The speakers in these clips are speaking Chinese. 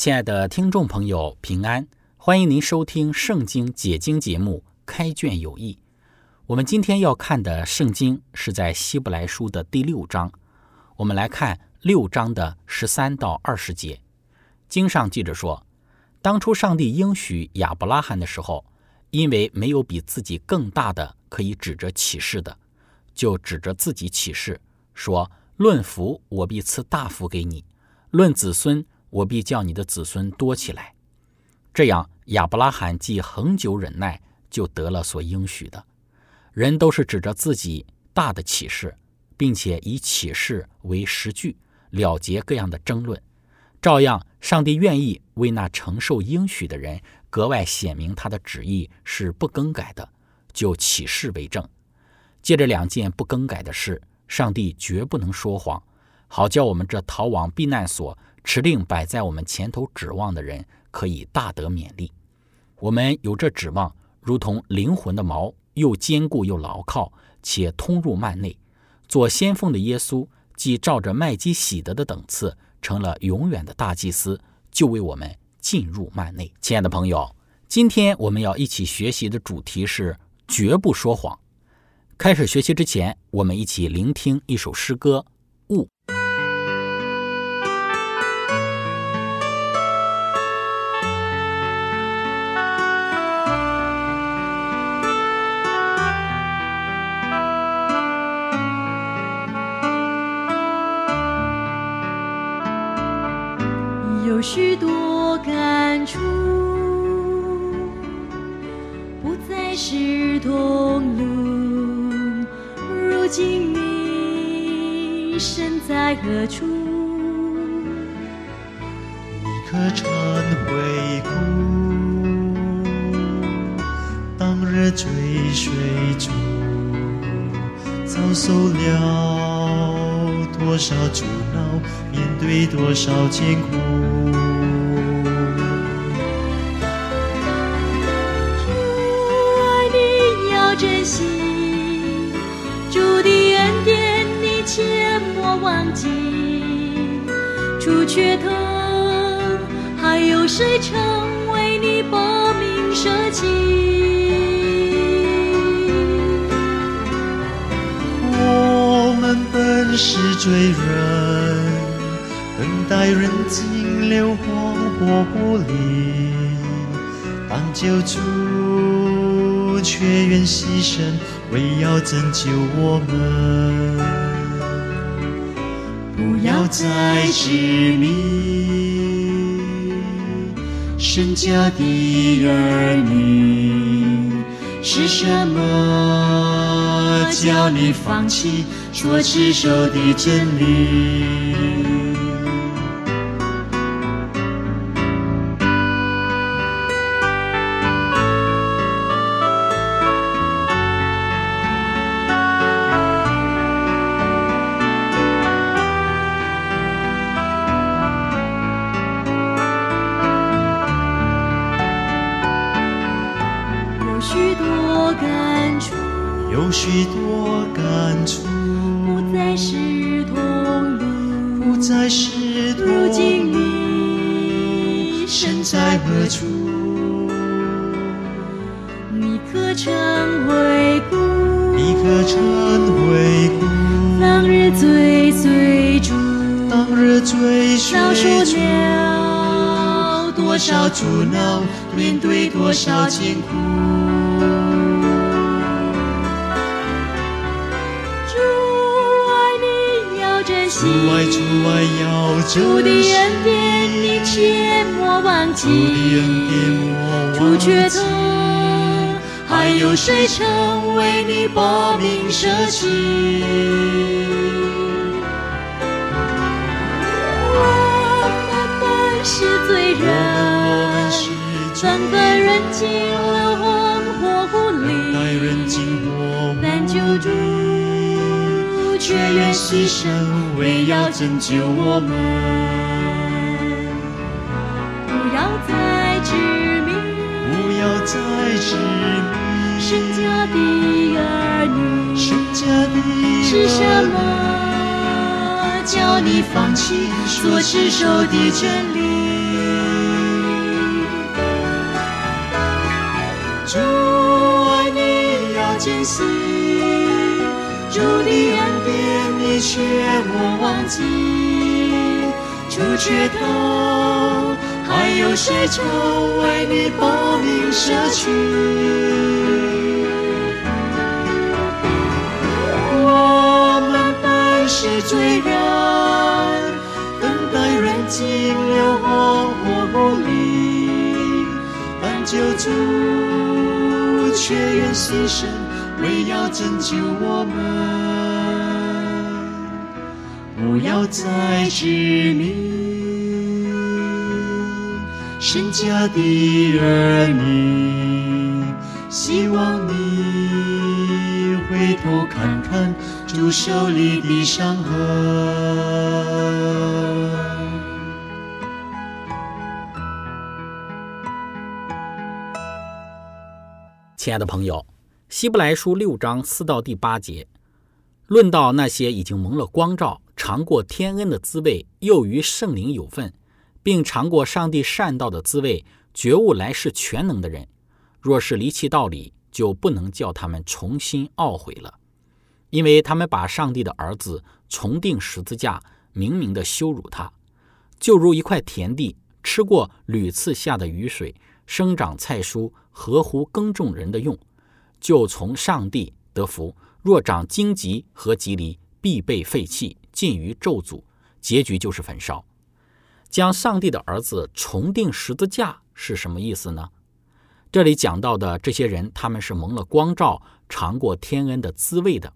亲爱的听众朋友，平安！欢迎您收听《圣经解经》节目《开卷有益》。我们今天要看的圣经是在希伯来书的第六章。我们来看六章的十三到二十节。经上记着说，当初上帝应许亚伯拉罕的时候，因为没有比自己更大的可以指着启示的，就指着自己启示说：“论福，我必赐大福给你；论子孙。”我必叫你的子孙多起来，这样亚伯拉罕既恒久忍耐，就得了所应许的。人都是指着自己大的启示，并且以启示为实据，了结各样的争论。照样，上帝愿意为那承受应许的人格外显明他的旨意是不更改的，就启示为证。借着两件不更改的事，上帝绝不能说谎，好叫我们这逃往避难所。持定摆在我们前头指望的人，可以大得勉励。我们有这指望，如同灵魂的锚，又坚固又牢靠，且通入幔内。做先锋的耶稣，既照着麦基喜德的等次，成了永远的大祭司，就为我们进入幔内。亲爱的朋友，今天我们要一起学习的主题是绝不说谎。开始学习之前，我们一起聆听一首诗歌。有许多感触，不再是同路。如今你身在何处？你可曾回顾当日追随中，遭受了多少阻挠，对多少艰苦你要？珍惜主的恩典，你切莫忘记。除却疼，还有谁曾为你把命舍弃？我们本是罪人，等待人尽流荒火不离，当救主。却愿牺牲，为要拯救我们。不要再执迷身家的儿女，是什么叫你放弃所持守的真理？许多感触，不再是同路，不再是同路。如今你身在何处？你可曾回顾？你可曾回顾？当日追逐，当日追逐，遭受了多少阻挠，面对多少艰苦。主的，恩典你切莫忘记，主的恩典莫主忘记。却疼，还有谁曾为你把命舍弃？我们本是罪人，是罪曾在人尽愿牺牲，为要拯救我们。不要再执迷不要再执迷生家的儿女生家的是什么？叫你放弃所持守的真理。主爱你要珍惜，主的恩典你却莫忘记。主却他，还有谁曾为你把命舍去？我们本是罪人，等待人尽流荒火不离，但救主却愿牺牲，为要拯救我们。不要再执迷神家的儿女，希望你回头看看主手里的伤痕。亲爱的朋友，希伯来书六章四到第八节，论到那些已经蒙了光照、尝过天恩的滋味，又与圣灵有份，并尝过上帝善道的滋味，觉悟来世全能的人，若是离弃道理，就不能叫他们重新懊悔了，因为他们把上帝的儿子重定十字架，明明的羞辱他，就如一块田地，吃过屡次下的雨水，生长菜蔬，合乎耕种人的用，就从上帝得福；若长荆棘和棘藜，必被废弃，尽于咒诅，结局就是焚烧。将上帝的儿子重定十字架是什么意思呢？这里讲到的这些人，他们是蒙了光照，尝过天恩的滋味的。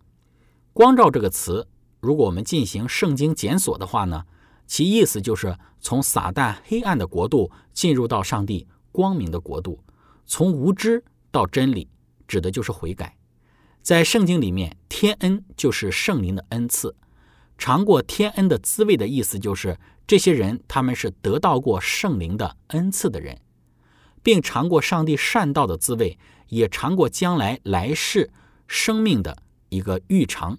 光照这个词，如果我们进行圣经检索的话呢，其意思就是从撒旦黑暗的国度进入到上帝光明的国度，从无知到真理，指的就是悔改。在圣经里面，天恩就是圣灵的恩赐，尝过天恩的滋味的意思就是这些人他们是得到过圣灵的恩赐的人，并尝过上帝善道的滋味，也尝过将来来世生命的一个预尝。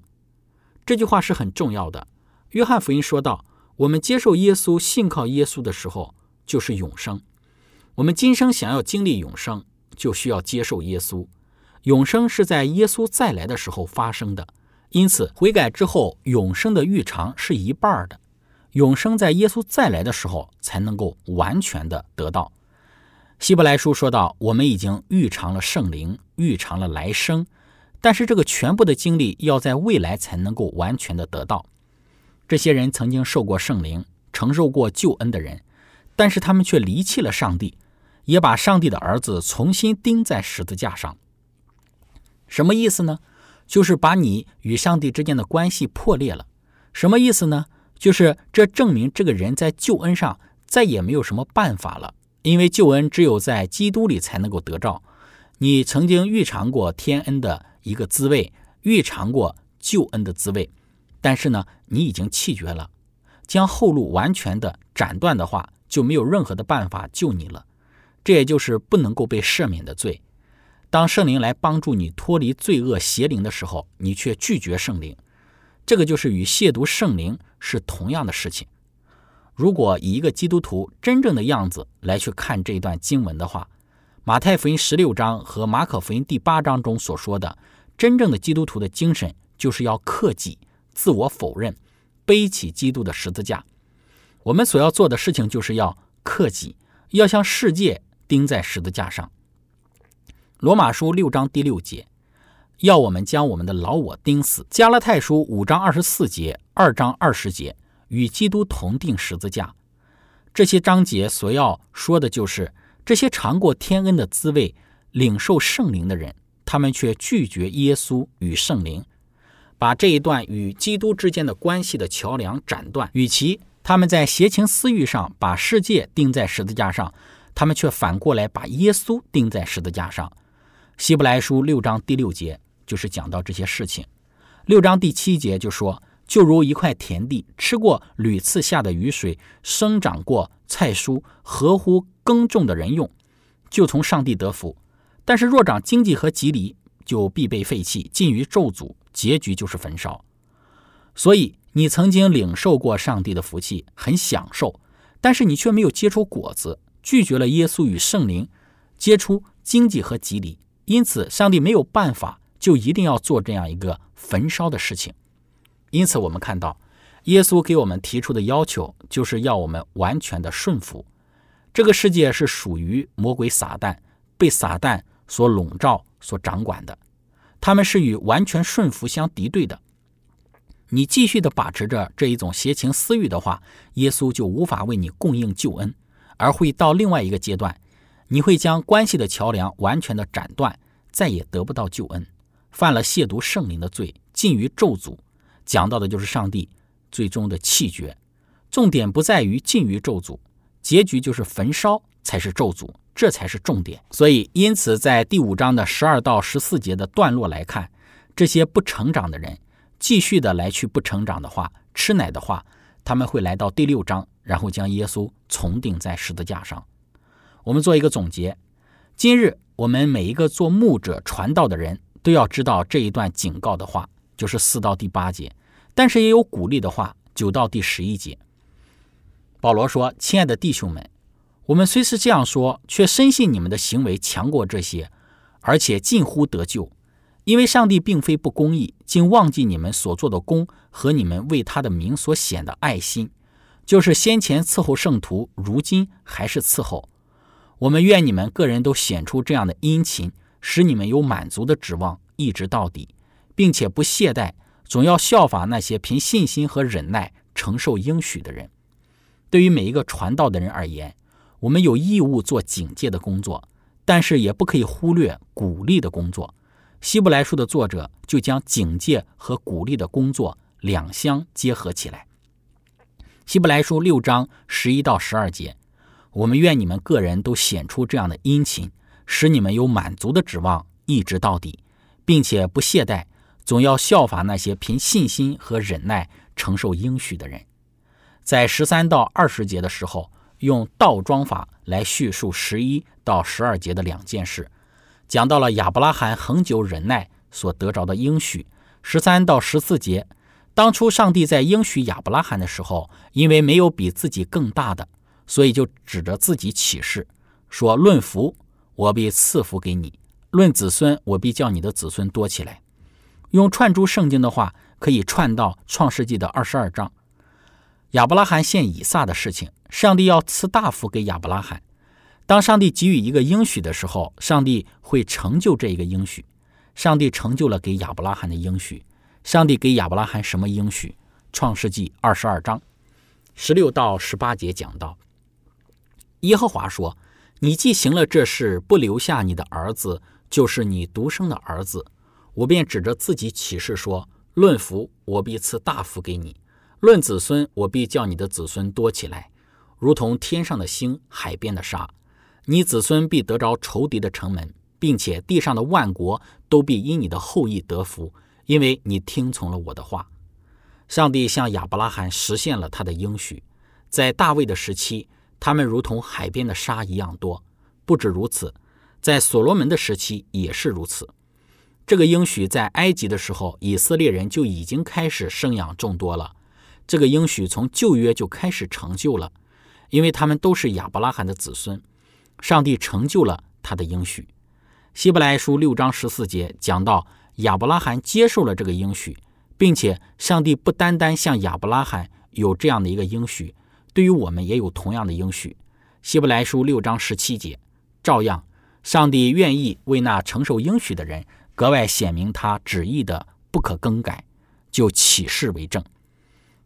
这句话是很重要的。约翰福音说到，我们接受耶稣、信靠耶稣的时候，就是永生。我们今生想要经历永生，就需要接受耶稣。永生是在耶稣再来的时候发生的，因此悔改之后，永生的预尝是一半的。永生在耶稣再来的时候才能够完全的得到。希伯来书说到，我们已经预尝了圣灵，预尝了来生，但是这个全部的经历要在未来才能够完全的得到。这些人曾经受过圣灵，承受过救恩的人，但是他们却离弃了上帝，也把上帝的儿子重新钉在十字架上。什么意思呢？就是把你与上帝之间的关系破裂了。什么意思呢？就是这证明这个人在救恩上再也没有什么办法了，因为救恩只有在基督里才能够得着。你曾经预尝过天恩的一个滋味，预尝过救恩的滋味，但是呢，你已经弃绝了，将后路完全的斩断的话，就没有任何的办法救你了。这也就是不能够被赦免的罪。当圣灵来帮助你脱离罪恶邪灵的时候，你却拒绝圣灵，这个就是与亵渎圣灵是同样的事情。如果以一个基督徒真正的样子来去看这一段经文的话，马太福音十六章和马可福音第八章中所说的真正的基督徒的精神，就是要克己、自我否认，背起基督的十字架。我们所要做的事情，就是要克己，要向世界钉在十字架上。罗马书六章第六节，要我们将我们的老我钉死。加拉太书五章二十四节、二章二十节，与基督同定十字架。这些章节所要说的就是，这些尝过天恩的滋味、领受圣灵的人，他们却拒绝耶稣与圣灵，把这一段与基督之间的关系的桥梁斩断。与其他们在邪情私欲上把世界钉在十字架上，他们却反过来把耶稣钉在十字架上。希伯来书六章第六节就是讲到这些事情。六章第七节就说：“就如一块田地，吃过屡次下的雨水，生长过菜蔬，合乎耕种的人用，就从上帝得福；但是若长经济和吉利，就必被废弃，尽于咒诅，结局就是焚烧。所以你曾经领受过上帝的福气，很享受，但是你却没有结出果子，拒绝了耶稣与圣灵，结出经济和吉利。因此，上帝没有办法，就一定要做这样一个焚烧的事情。因此，我们看到，耶稣给我们提出的要求，就是要我们完全的顺服。这个世界是属于魔鬼撒旦，被撒旦所笼罩、所掌管的。他们是与完全顺服相敌对的。你继续的把持着这一种邪情私欲的话，耶稣就无法为你供应救恩，而会到另外一个阶段。你会将关系的桥梁完全的斩断，再也得不到救恩，犯了亵渎圣灵的罪，尽于咒诅。讲到的就是上帝最终的弃绝。重点不在于尽于咒诅，结局就是焚烧才是咒诅，这才是重点。所以，因此在第五章的十二到十四节的段落来看，这些不成长的人继续的来去不成长的话，吃奶的话，他们会来到第六章，然后将耶稣重钉在十字架上。我们做一个总结，今日我们每一个做牧者传道的人都要知道这一段警告的话，就是四到第八节，但是也有鼓励的话，九到第十一节。保罗说：“亲爱的弟兄们，我们虽是这样说，却深信你们的行为强过这些，而且近乎得救，因为上帝并非不公义，竟忘记你们所做的功和你们为他的名所显的爱心，就是先前伺候圣徒，如今还是伺候。”我们愿你们个人都显出这样的殷勤，使你们有满足的指望，一直到底，并且不懈怠，总要效法那些凭信心和忍耐承受应许的人。对于每一个传道的人而言，我们有义务做警戒的工作，但是也不可以忽略鼓励的工作。希伯来书的作者就将警戒和鼓励的工作两相结合起来。希伯来书六章十一到十二节。我们愿你们个人都显出这样的殷勤，使你们有满足的指望，一直到底，并且不懈怠，总要效法那些凭信心和忍耐承受应许的人。在十三到二十节的时候，用倒装法来叙述十一到十二节的两件事，讲到了亚伯拉罕恒久忍耐所得着的应许。十三到十四节，当初上帝在应许亚伯拉罕的时候，因为没有比自己更大的。所以就指着自己起誓说：“论福，我必赐福给你；论子孙，我必叫你的子孙多起来。”用串珠圣经的话，可以串到创世纪的二十二章。亚伯拉罕献以撒的事情，上帝要赐大福给亚伯拉罕。当上帝给予一个应许的时候，上帝会成就这一个应许。上帝成就了给亚伯拉罕的应许。上帝给亚伯拉罕什么应许？创世纪二十二章十六到十八节讲到。耶和华说：“你既行了这事，不留下你的儿子，就是你独生的儿子，我便指着自己起誓说：论福，我必赐大福给你；论子孙，我必叫你的子孙多起来，如同天上的星、海边的沙。你子孙必得着仇敌的城门，并且地上的万国都必因你的后裔得福，因为你听从了我的话。”上帝向亚伯拉罕实现了他的应许，在大卫的时期。他们如同海边的沙一样多，不止如此，在所罗门的时期也是如此。这个应许在埃及的时候，以色列人就已经开始生养众多了。这个应许从旧约就开始成就了，因为他们都是亚伯拉罕的子孙，上帝成就了他的应许。希伯来书六章十四节讲到，亚伯拉罕接受了这个应许，并且上帝不单单向亚伯拉罕有这样的一个应许。对于我们也有同样的应许，希伯来书六章十七节，照样，上帝愿意为那承受应许的人格外显明他旨意的不可更改，就起誓为证。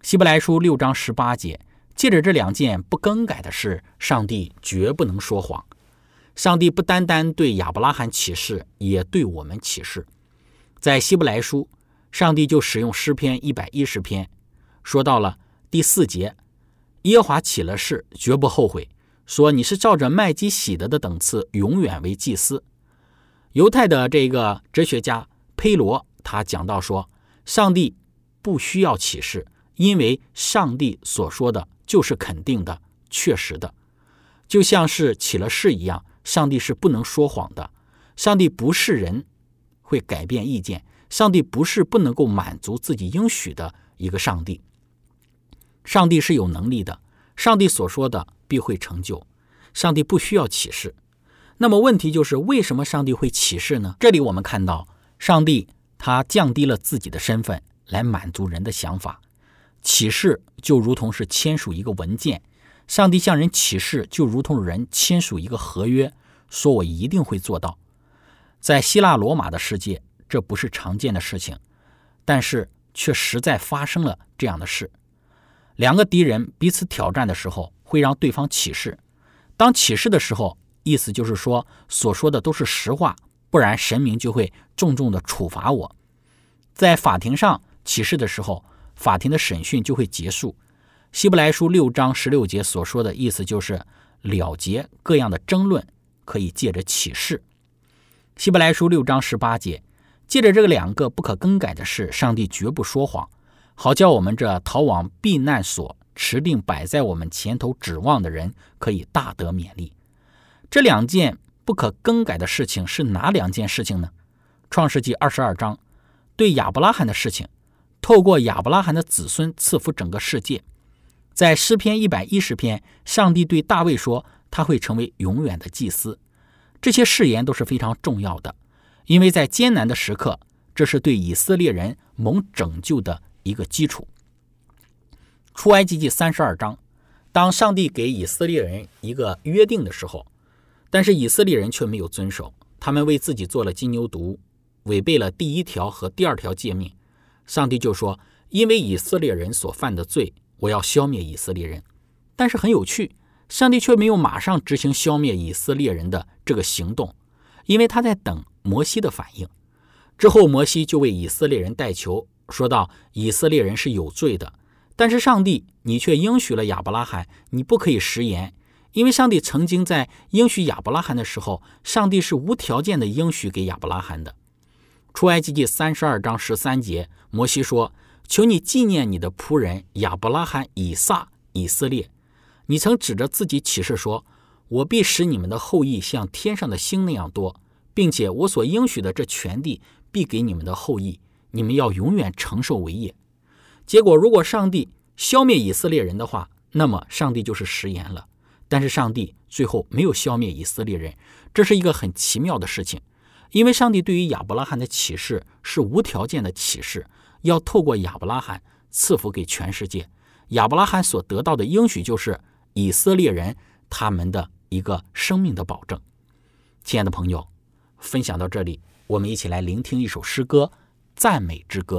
希伯来书六章十八节，借着这两件不更改的事，上帝绝不能说谎。上帝不单单对亚伯拉罕起誓，也对我们起誓。在希伯来书，上帝就使用诗篇一百一十篇，说到了第四节：耶华起了誓，绝不后悔，说你是照着麦基喜德的等次，永远为祭司。犹太的这个哲学家佩罗，他讲到说，上帝不需要启示，因为上帝所说的就是肯定的、确实的，就像是起了誓一样。上帝是不能说谎的，上帝不是人会改变意见，上帝不是不能够满足自己应许的一个上帝。上帝是有能力的，上帝所说的必会成就，上帝不需要启示。那么问题就是为什么上帝会启示呢？这里我们看到，上帝他降低了自己的身份来满足人的想法，启示就如同是签署一个文件。上帝向人启示，就如同人签署一个合约，说我一定会做到。在希腊罗马的世界，这不是常见的事情，但是却实在发生了这样的事。两个敌人彼此挑战的时候，会让对方起誓。当起誓的时候，意思就是说所说的都是实话，不然神明就会重重的处罚我。在法庭上起誓的时候，法庭的审讯就会结束。希伯来书六章十六节所说的意思就是了结各样的争论，可以借着启示。希伯来书六章十八节，借着这个两个不可更改的事，上帝绝不说谎，好叫我们这逃往避难所、持定摆在我们前头指望的人，可以大得勉励。这两件不可更改的事情是哪两件事情呢？创世纪二十二章对亚伯拉罕的事情，透过亚伯拉罕的子孙赐福整个世界。在诗篇一百一十篇，上帝对大卫说：“他会成为永远的祭司。”这些誓言都是非常重要的，因为在艰难的时刻，这是对以色列人蒙拯救的一个基础。出埃及记三十二章，当上帝给以色列人一个约定的时候，但是以色列人却没有遵守，他们为自己做了金牛犊，违背了第一条和第二条诫命。上帝就说：“因为以色列人所犯的罪。”我要消灭以色列人，但是很有趣，上帝却没有马上执行消灭以色列人的这个行动，因为他在等摩西的反应。之后，摩西就为以色列人代求，说道：“以色列人是有罪的，但是上帝，你却应许了亚伯拉罕，你不可以食言，因为上帝曾经在应许亚伯拉罕的时候，上帝是无条件的应许给亚伯拉罕的。”出埃及记三十二章十三节，摩西说。求你纪念你的仆人亚伯拉罕、以撒、以色列。你曾指着自己起誓说：“我必使你们的后裔像天上的星那样多，并且我所应许的这全地必给你们的后裔，你们要永远承受为业。”结果，如果上帝消灭以色列人的话，那么上帝就是食言了。但是上帝最后没有消灭以色列人，这是一个很奇妙的事情，因为上帝对于亚伯拉罕的启示是无条件的启示。要透过亚伯拉罕赐福给全世界，亚伯拉罕所得到的应许就是以色列人他们的一个生命的保证。亲爱的朋友，分享到这里，我们一起来聆听一首诗歌《赞美之歌》。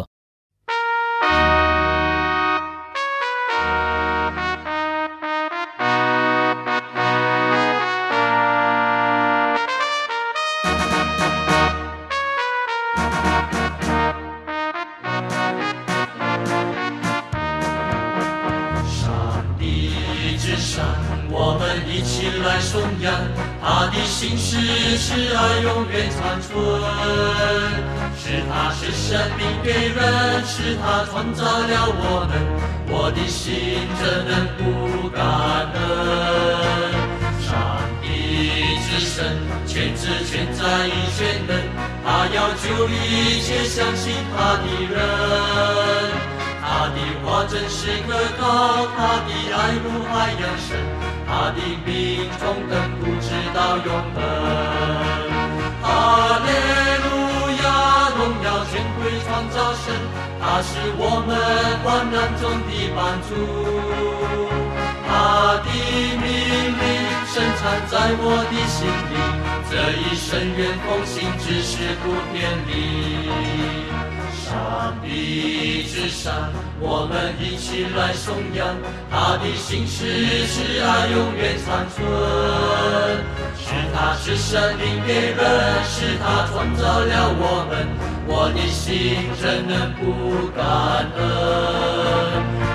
生命给人，是他创造了我们，我的心怎能不感恩？上帝之神，全知全在一切能，他要救一切相信他的人，他的话真是可靠，他的爱如海洋深。他的命中等不知到永恒。神，他是我们患难中的帮助。他的命令。在我的心里。这一生愿奉行，只是不偏离。上帝之上，我们一起来颂扬他的心事，是爱永远长存。是他是生命给人，是他创造了我们，我的心怎能不感恩？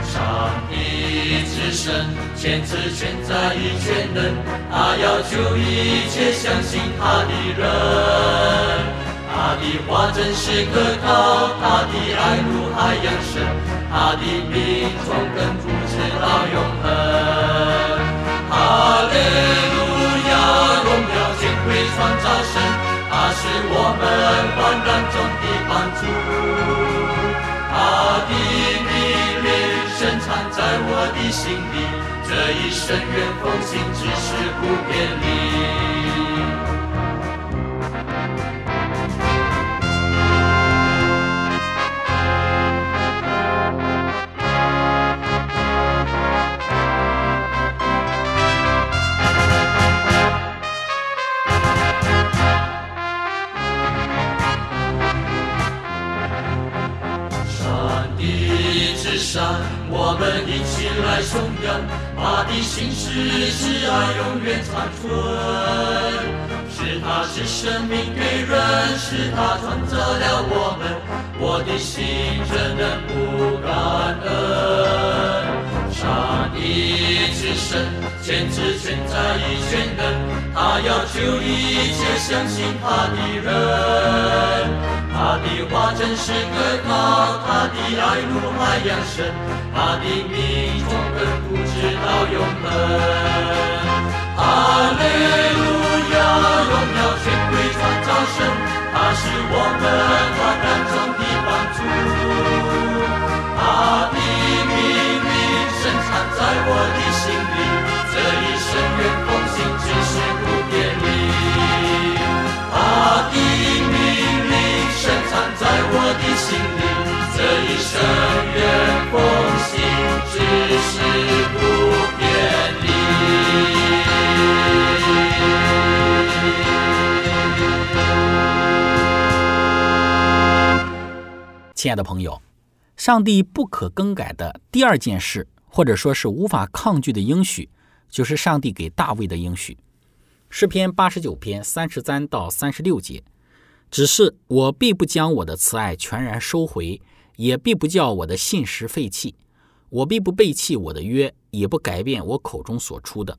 上帝之神，千知全在亦全能，他要救一切相信他的人。他的话真是可靠，他的爱如海洋深，他的命从亘古直到永恒。哈利路亚，荣耀尊贵创造神，他是我们患难中的帮助。他的命令深藏在我的心里，这一生愿奉行，只是不偏离。我们一起来颂扬，他的心事是爱永远长存。是他是生命给人，是他创造了我们，我的心怎能不感恩？上帝之神，全知全在一全能，他要救一切相信他的人。他的话真是可靠，他的爱如海洋深，他的命从亘古直到永恒。哈利路亚，荣耀权贵创造神，他是我们患难中的帮助。他的命令深藏在我的生愿奉行，只是不。亲爱的朋友，上帝不可更改的第二件事，或者说是无法抗拒的应许，就是上帝给大卫的应许。诗篇八十九篇三十三到三十六节。只是我必不将我的慈爱全然收回，也必不叫我的信实废弃。我必不背弃我的约，也不改变我口中所出的。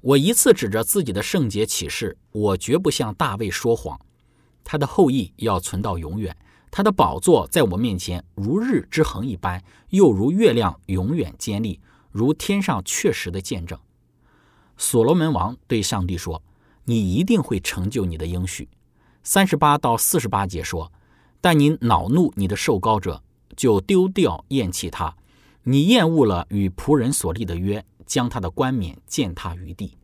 我一次指着自己的圣洁启示，我绝不向大卫说谎。他的后裔要存到永远，他的宝座在我面前如日之恒一般，又如月亮永远坚立，如天上确实的见证。所罗门王对上帝说：“你一定会成就你的应许。”三十八到四十八节说：“但你恼怒你的受膏者，就丢掉厌弃他；你厌恶了与仆人所立的约，将他的冠冕践踏于地；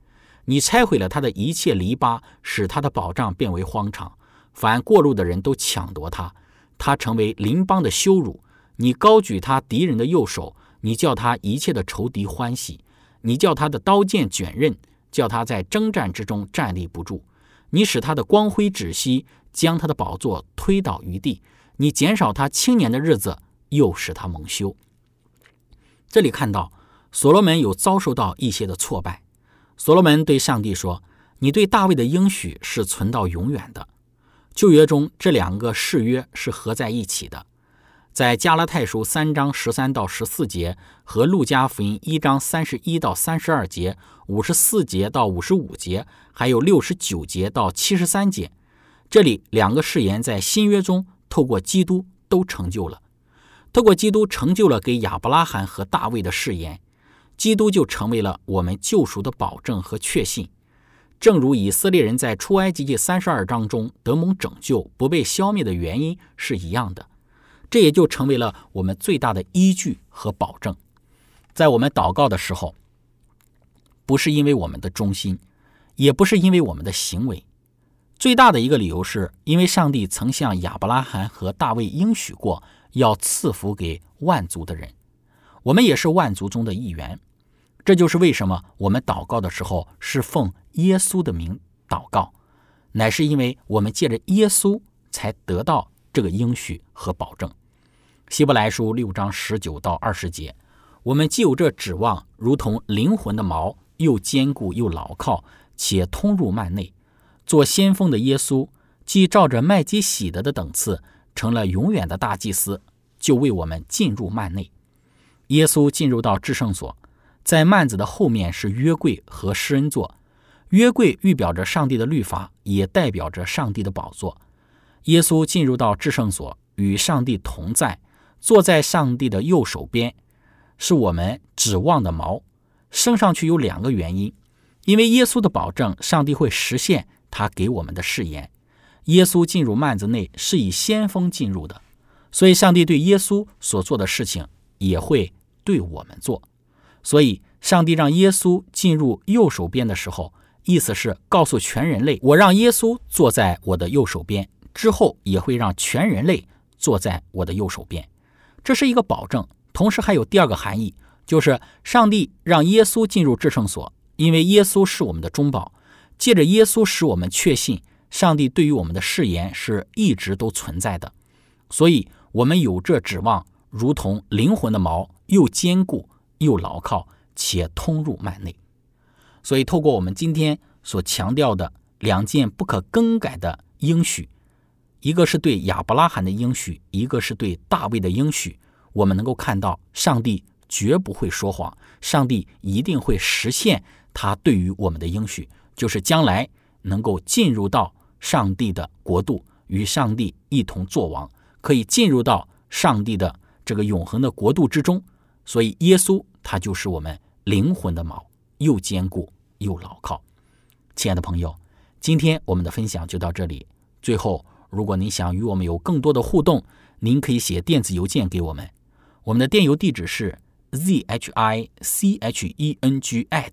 你拆毁了他的一切篱笆，使他的保障变为荒场。凡过路的人都抢夺他，他成为邻邦的羞辱。你高举他敌人的右手，你叫他一切的仇敌欢喜；你叫他的刀剑卷刃，叫他在征战之中站立不住。”你使他的光辉止息，将他的宝座推倒于地；你减少他青年的日子，又使他蒙羞。这里看到所罗门有遭受到一些的挫败。所罗门对上帝说：“你对大卫的应许是存到永远的。”旧约中这两个誓约是合在一起的。在加拉太书三章十三到十四节和路加福音一章三十一到三十二节、五十四节到五十五节，还有六十九节到七十三节，这里两个誓言在新约中透过基督都成就了。透过基督成就了给亚伯拉罕和大卫的誓言，基督就成为了我们救赎的保证和确信。正如以色列人在出埃及记三十二章中得蒙拯救、不被消灭的原因是一样的。这也就成为了我们最大的依据和保证，在我们祷告的时候，不是因为我们的忠心，也不是因为我们的行为，最大的一个理由是因为上帝曾向亚伯拉罕和大卫应许过要赐福给万族的人，我们也是万族中的一员。这就是为什么我们祷告的时候是奉耶稣的名祷告，乃是因为我们借着耶稣才得到这个应许和保证。希伯来书六章十九到二十节，我们既有这指望，如同灵魂的锚，又坚固又牢靠，且通入幔内。做先锋的耶稣，既照着麦基洗德的等次，成了永远的大祭司，就为我们进入幔内。耶稣进入到至圣所，在幔子的后面是约柜和施恩座。约柜预表着上帝的律法，也代表着上帝的宝座。耶稣进入到至圣所，与上帝同在。坐在上帝的右手边，是我们指望的锚。升上去有两个原因：因为耶稣的保证，上帝会实现他给我们的誓言。耶稣进入幔子内是以先锋进入的，所以上帝对耶稣所做的事情也会对我们做。所以，上帝让耶稣进入右手边的时候，意思是告诉全人类：我让耶稣坐在我的右手边，之后也会让全人类坐在我的右手边。这是一个保证，同时还有第二个含义，就是上帝让耶稣进入至圣所，因为耶稣是我们的中保，借着耶稣使我们确信上帝对于我们的誓言是一直都存在的，所以我们有这指望，如同灵魂的锚，又坚固又牢靠，且通入幔内。所以，透过我们今天所强调的两件不可更改的应许。一个是对亚伯拉罕的应许，一个是对大卫的应许。我们能够看到，上帝绝不会说谎，上帝一定会实现他对于我们的应许，就是将来能够进入到上帝的国度，与上帝一同作王，可以进入到上帝的这个永恒的国度之中。所以，耶稣他就是我们灵魂的锚，又坚固又牢靠。亲爱的朋友，今天我们的分享就到这里，最后。如果您想与我们有更多的互动，您可以写电子邮件给我们。我们的电邮地址是 z h i c h e n g at